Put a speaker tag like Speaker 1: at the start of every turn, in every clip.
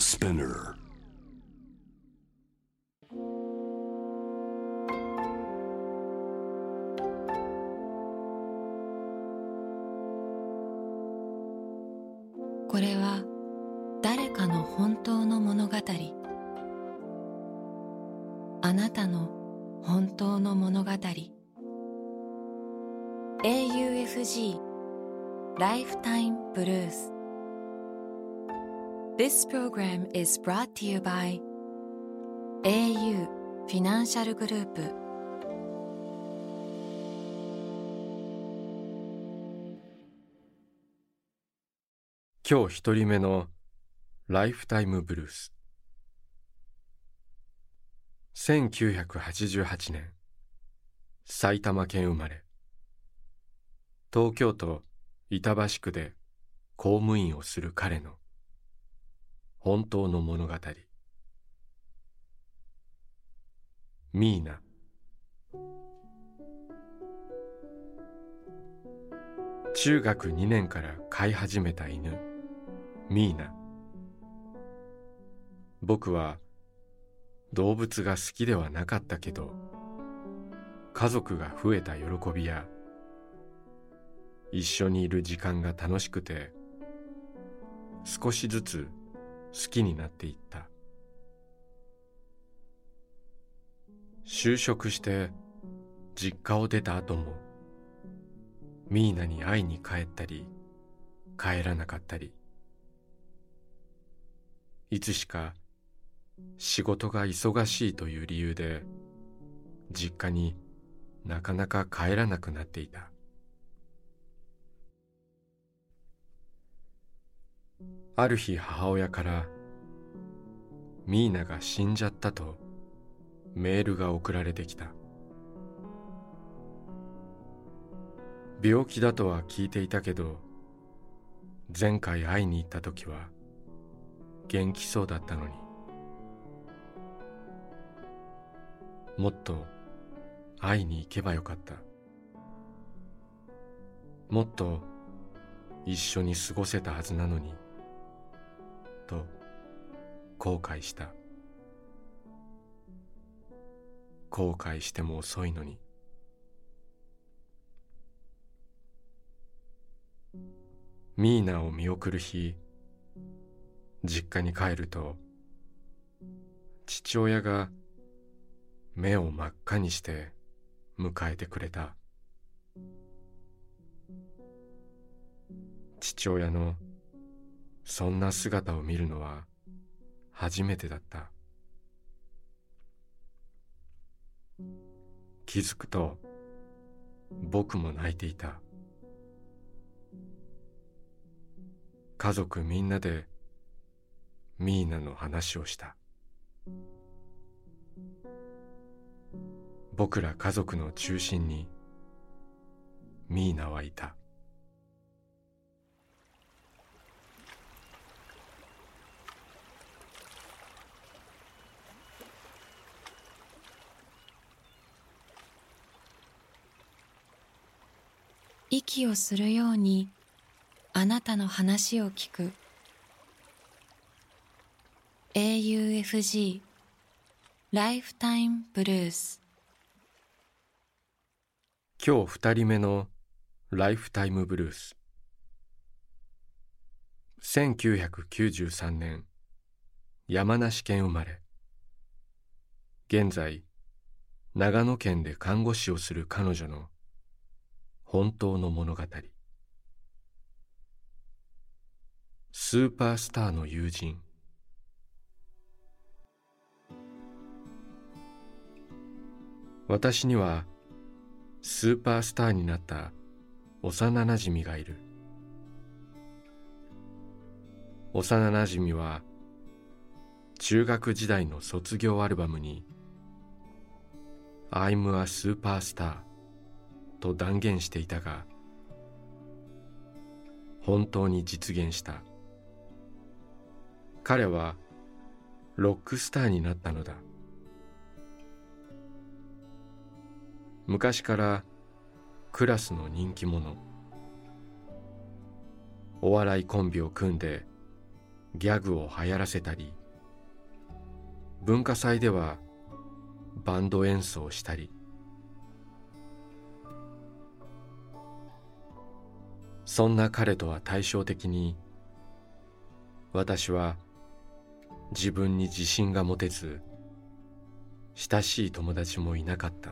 Speaker 1: Spinner.
Speaker 2: This program is brought to you by au フィナンシャルグループ
Speaker 3: 今日一人目のライフタイムブルース1988年埼玉県生まれ東京都板橋区で公務員をする彼の本当の物語。ミーナ。中学2年から飼い始めた犬。ミーナ。僕は動物が好きではなかったけど家族が増えた喜びや一緒にいる時間が楽しくて少しずつ好きになっていった。就職して実家を出た後もミーナに会いに帰ったり帰らなかったり。いつしか仕事が忙しいという理由で実家になかなか帰らなくなっていた。ある日母親からミーナが死んじゃったとメールが送られてきた。病気だとは聞いていたけど前回会いに行った時は元気そうだったのに。もっと会いに行けばよかった。もっと一緒に過ごせたはずなのに。後悔した。後悔しても遅いのに。ミーナを見送る日実家に帰ると父親が目を真っ赤にして迎えてくれた。父親のそんな姿を見るのは初めてだった。気づくと僕も泣いていた。家族みんなでミーナの話をした。僕ら家族の中心にミーナはいた。
Speaker 2: 息をするようにあなたの話を聞く。AUFG ライフタイムブルース
Speaker 3: 今日二人目のライフタイムブルース1993年山梨県生まれ。現在長野県で看護師をする彼女の本当の物語。スーパースターの友人。私にはスーパースターになった幼なじみがいる。幼なじみは中学時代の卒業アルバムに「I'm a superstar」と断言していたが本当に実現した。彼はロックスターになったのだ。昔からクラスの人気者。お笑いコンビを組んでギャグを流行らせたり文化祭ではバンド演奏したりそんな彼とは対照的に私は自分に自信が持てず親しい友達もいなかった。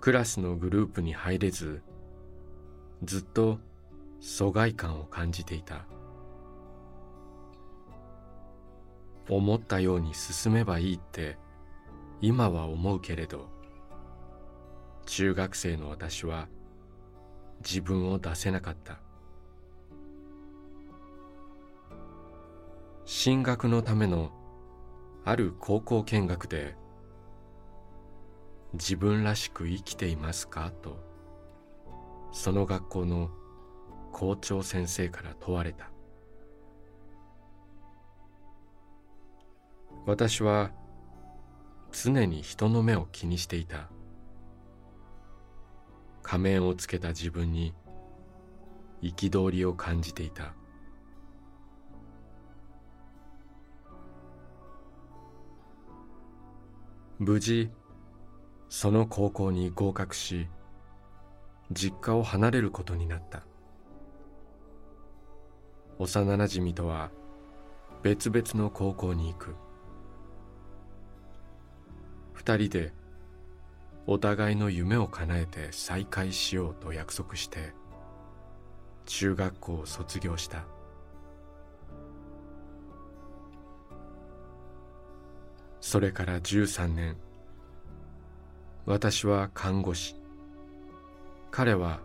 Speaker 3: クラスのグループに入れずずっと疎外感を感じていた。思ったように進めばいいって今は思うけれど中学生の私は自分を出せなかった。進学のためのある高校見学で自分らしく生きていますか？とその学校の校長先生から問われた。私は常に人の目を気にしていた。仮面をつけた自分に憤りを感じていた。無事その高校に合格し実家を離れることになった。幼なじみとは別々の高校に行く。二人でお互いの夢を叶えて再会しようと約束して中学校を卒業した。それから13年。私は看護師。彼は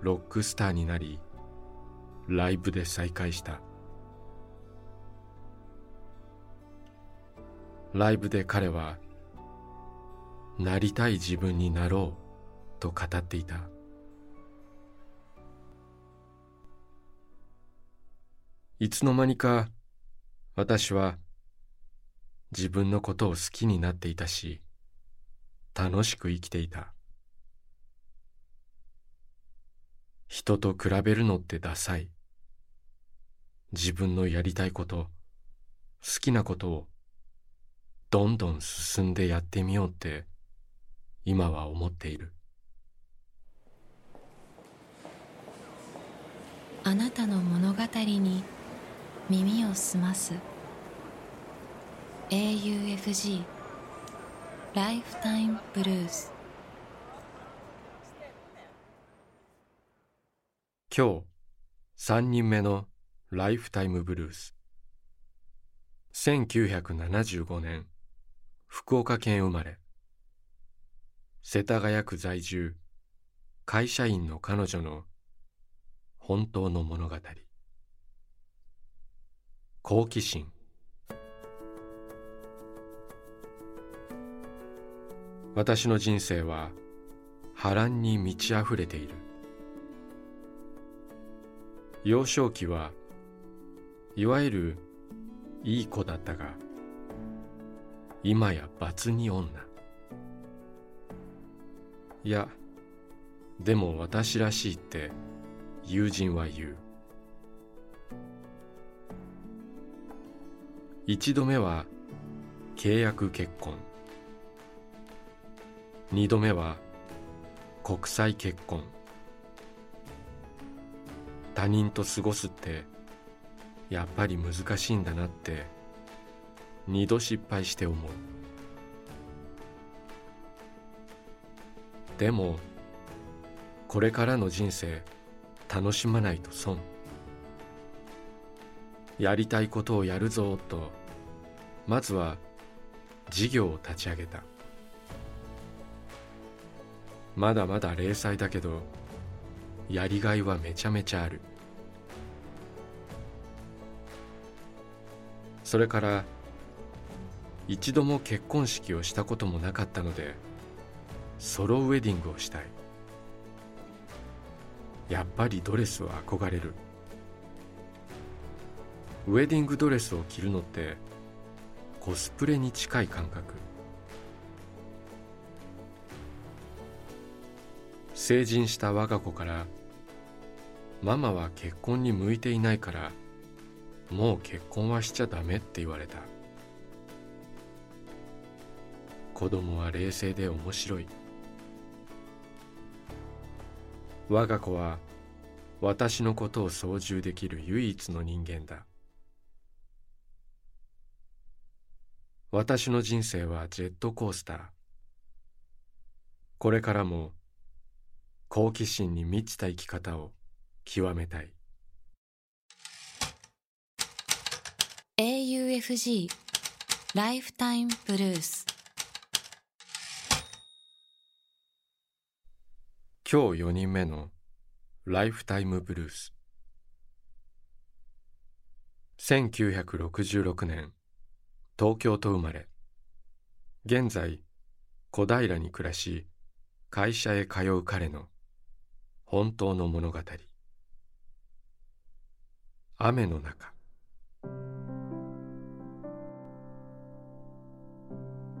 Speaker 3: ロックスターになりライブで再会した。ライブで彼はなりたい自分になろうと語っていた。いつの間にか私は自分のことを好きになっていたし楽しく生きていた。人と比べるのってダサい。自分のやりたいこと好きなことをどんどん進んでやってみようって今は思っている。
Speaker 2: あなたの物語に耳を澄ます。AUFG ライフタイムブルース
Speaker 3: 今日3人目のライフタイムブルース。1975年福岡県生まれ世田谷区在住会社員の彼女の本当の物語。好奇心。私の人生は波乱に満ち溢れている。幼少期はいわゆるいい子だったが今や罰に女。いやでも私らしいって友人は言う。一度目は契約結婚。二度目は国際結婚。他人と過ごすってやっぱり難しいんだなって二度失敗して思う。でもこれからの人生楽しまないと損。やりたいことをやるぞとまずは事業を立ち上げた。まだまだ零細だけどやりがいはめちゃめちゃある。それから一度も結婚式をしたこともなかったのでソロウェディングをしたい。やっぱりドレスは憧れる。ウェディングドレスを着るのってコスプレに近い感覚。成人した我が子からママは結婚に向いていないからもう結婚はしちゃダメって言われた。子供は冷静で面白い。我が子は私のことを操縦できる唯一の人間だ。私の人生はジェットコースター。これからも好奇心に満ちた生き方を極めたい。
Speaker 2: AUFG ライフタイムブルース
Speaker 3: 今日4人目のライフタイムブルース。1966年東京と生まれ。現在小平に暮らし会社へ通う彼の本当の物語。雨の中。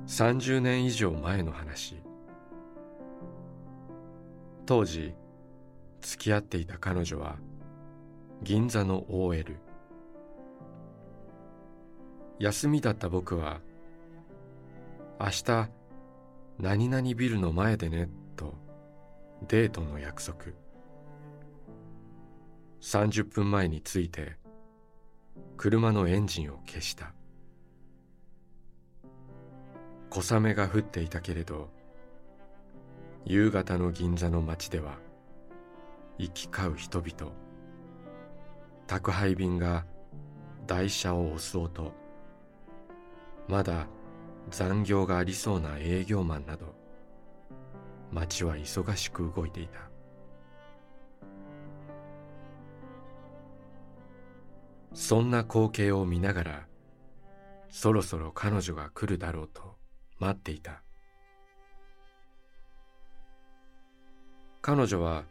Speaker 3: 30年以上前の話。当時付き合っていた彼女は銀座の OL 休みだった僕は明日何々ビルの前でねとデートの約束。30分前に着いて車のエンジンを消した。小雨が降っていたけれど夕方の銀座の街では行き交う人々。宅配便が台車を押す音まだ残業がありそうな営業マンなど街は忙しく動いていた。そんな光景を見ながらそろそろ彼女が来るだろうと待っていた。彼女は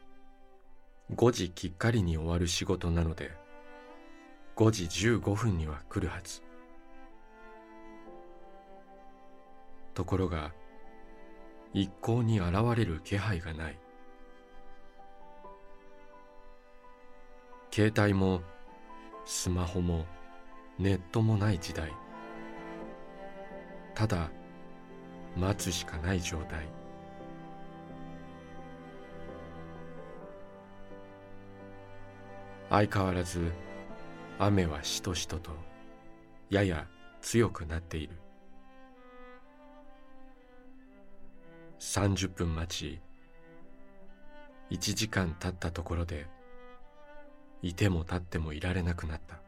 Speaker 3: 5時きっかりに終わる仕事なので5時15分には来るはず。ところが一向に現れる気配がない。携帯もスマホもネットもない時代。ただ待つしかない状態。相変わらず雨はしとしととやや強くなっている。30分待ち1時間経ったところでいても立ってもいられなくなった。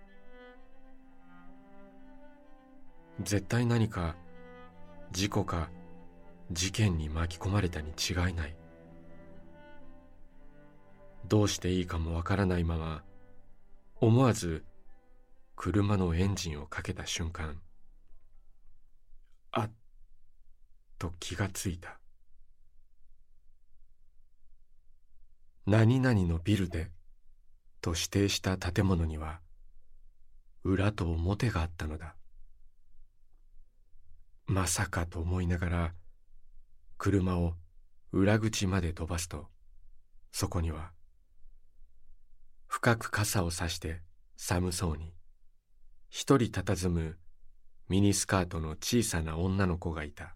Speaker 3: 絶対何か事故か事件に巻き込まれたに違いない。どうしていいかもわからないまま思わず車のエンジンをかけた瞬間あっと気がついた。何々のビルでと指定した建物には裏と表があったのだ。まさかと思いながら車を裏口まで飛ばすとそこには深く傘をさして寒そうに。一人佇むミニスカートの小さな女の子がいた。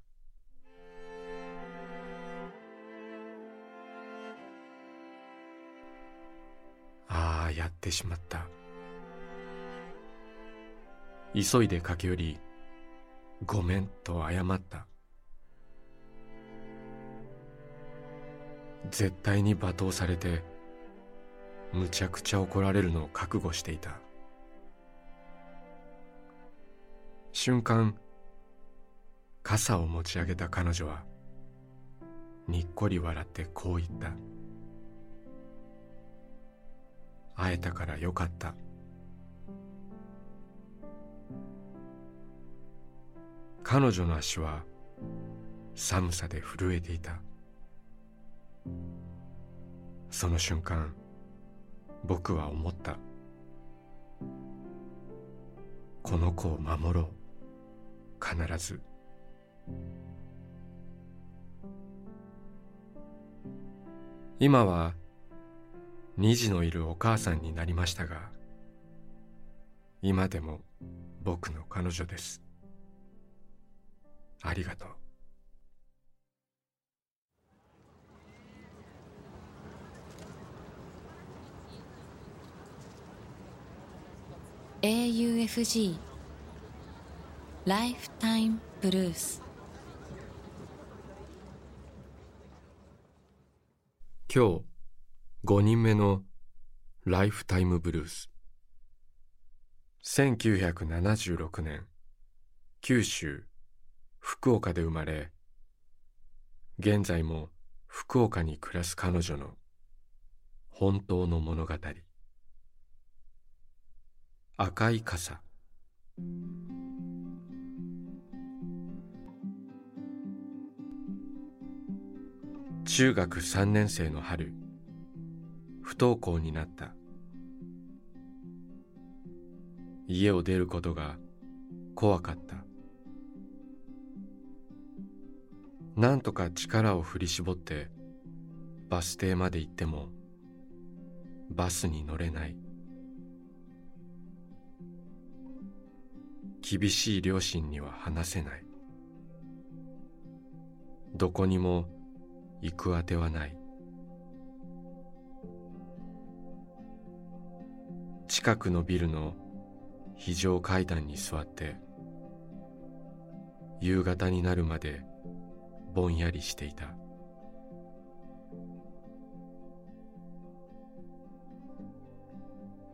Speaker 3: ああやってしまった。急いで駆け寄りごめんと謝った。絶対に罵倒されてむちゃくちゃ怒られるのを覚悟していた。瞬間傘を持ち上げた彼女はにっこり笑ってこう言った。会えたからよかった。彼女の足は寒さで震えていた。その瞬間僕は思った。この子を守ろう。必ず。今は虹のいるお母さんになりましたが今でも僕の彼女です。ありがとう。
Speaker 2: AUFG ライフタイムブルース
Speaker 3: 今日5人目のライフタイムブルース。1976年九州福岡で生まれ現在も福岡に暮らす彼女の本当の物語。赤い傘。中学3年生の春不登校になった。家を出ることが怖かった。なんとか力を振り絞ってバス停まで行ってもバスに乗れない。厳しい両親には話せない。どこにも行くあてはない。近くのビルの非常階段に座って夕方になるまでぼんやりしていた。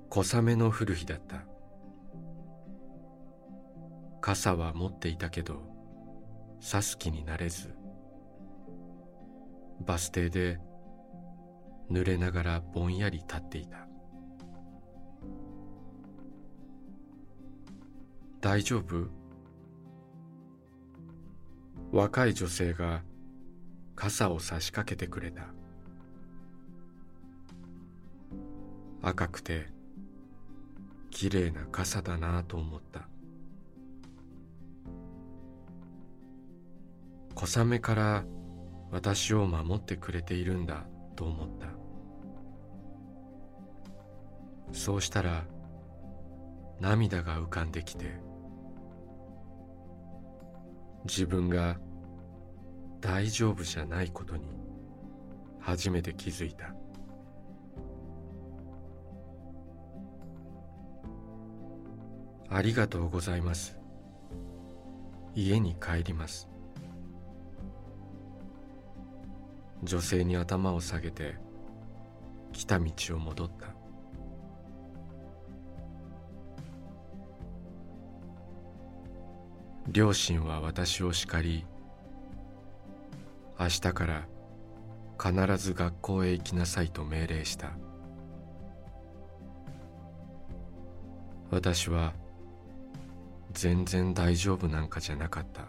Speaker 3: 小雨の降る日だった。傘は持っていたけど差す気になれずバス停で濡れながらぼんやり立っていた。大丈夫？若い女性が傘を差しかけてくれた。赤くてきれいな傘だなと思った。小雨から私を守ってくれているんだと思った。そうしたら涙が浮かんできて自分が大丈夫じゃないことに初めて気づいた。ありがとうございます。家に帰ります。女性に頭を下げて来た道を戻った。両親は私を叱り明日から必ず学校へ行きなさいと命令した。私は全然大丈夫なんかじゃなかった。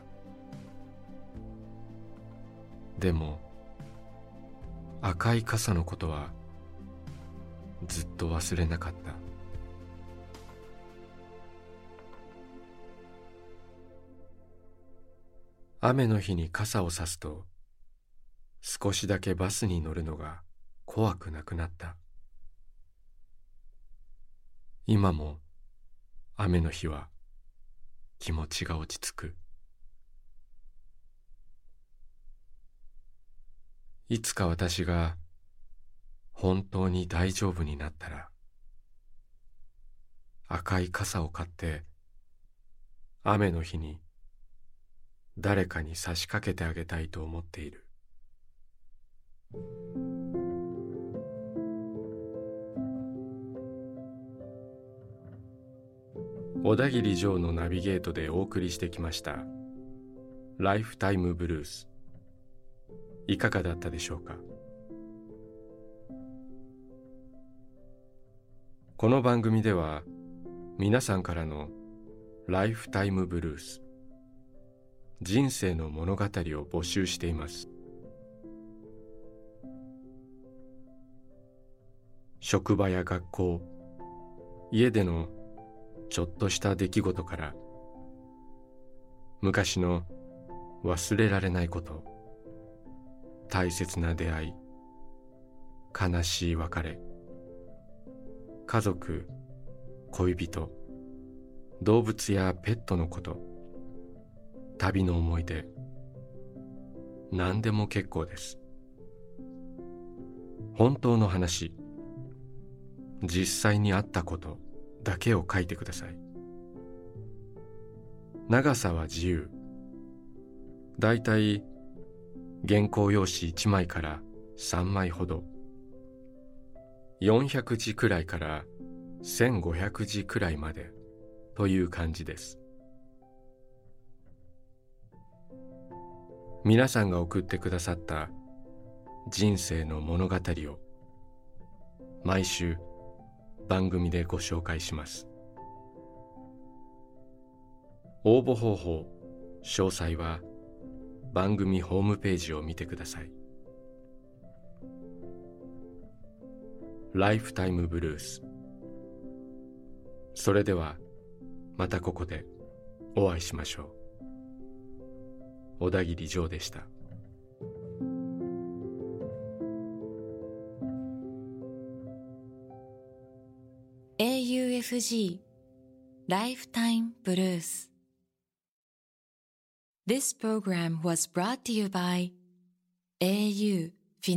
Speaker 3: でも赤い傘のことはずっと忘れなかった。雨の日に傘をさすと少しだけバスに乗るのが怖くなくなった。今も雨の日は気持ちが落ち着く。いつか私が本当に大丈夫になったら赤い傘を買って雨の日に誰かに差し掛けてあげたいと思っている。小田切城のナビゲートでお送りしてきましたライフタイムブルース。いかがだったでしょうか？この番組では皆さんからのライフタイムブルース人生の物語を募集しています。職場や学校家でのちょっとした出来事から昔の忘れられないこと大切な出会い。悲しい別れ。家族恋人動物やペットのこと。旅の思い出。何でも結構です。本当の話。実際にあったこと。だけを書いてください。長さは自由。だいたい原稿用紙1枚から3枚ほど。400字くらいから1500字くらいまでという感じです。皆さんが送ってくださった人生の物語を毎週番組でご紹介します。応募方法詳細は番組ホームページを見てください。ライフタイムブルースそれではまたここでお会いしましょう。小田切ジョーでした。
Speaker 2: AUFG Lifetime Blues This program was brought to you by au フィ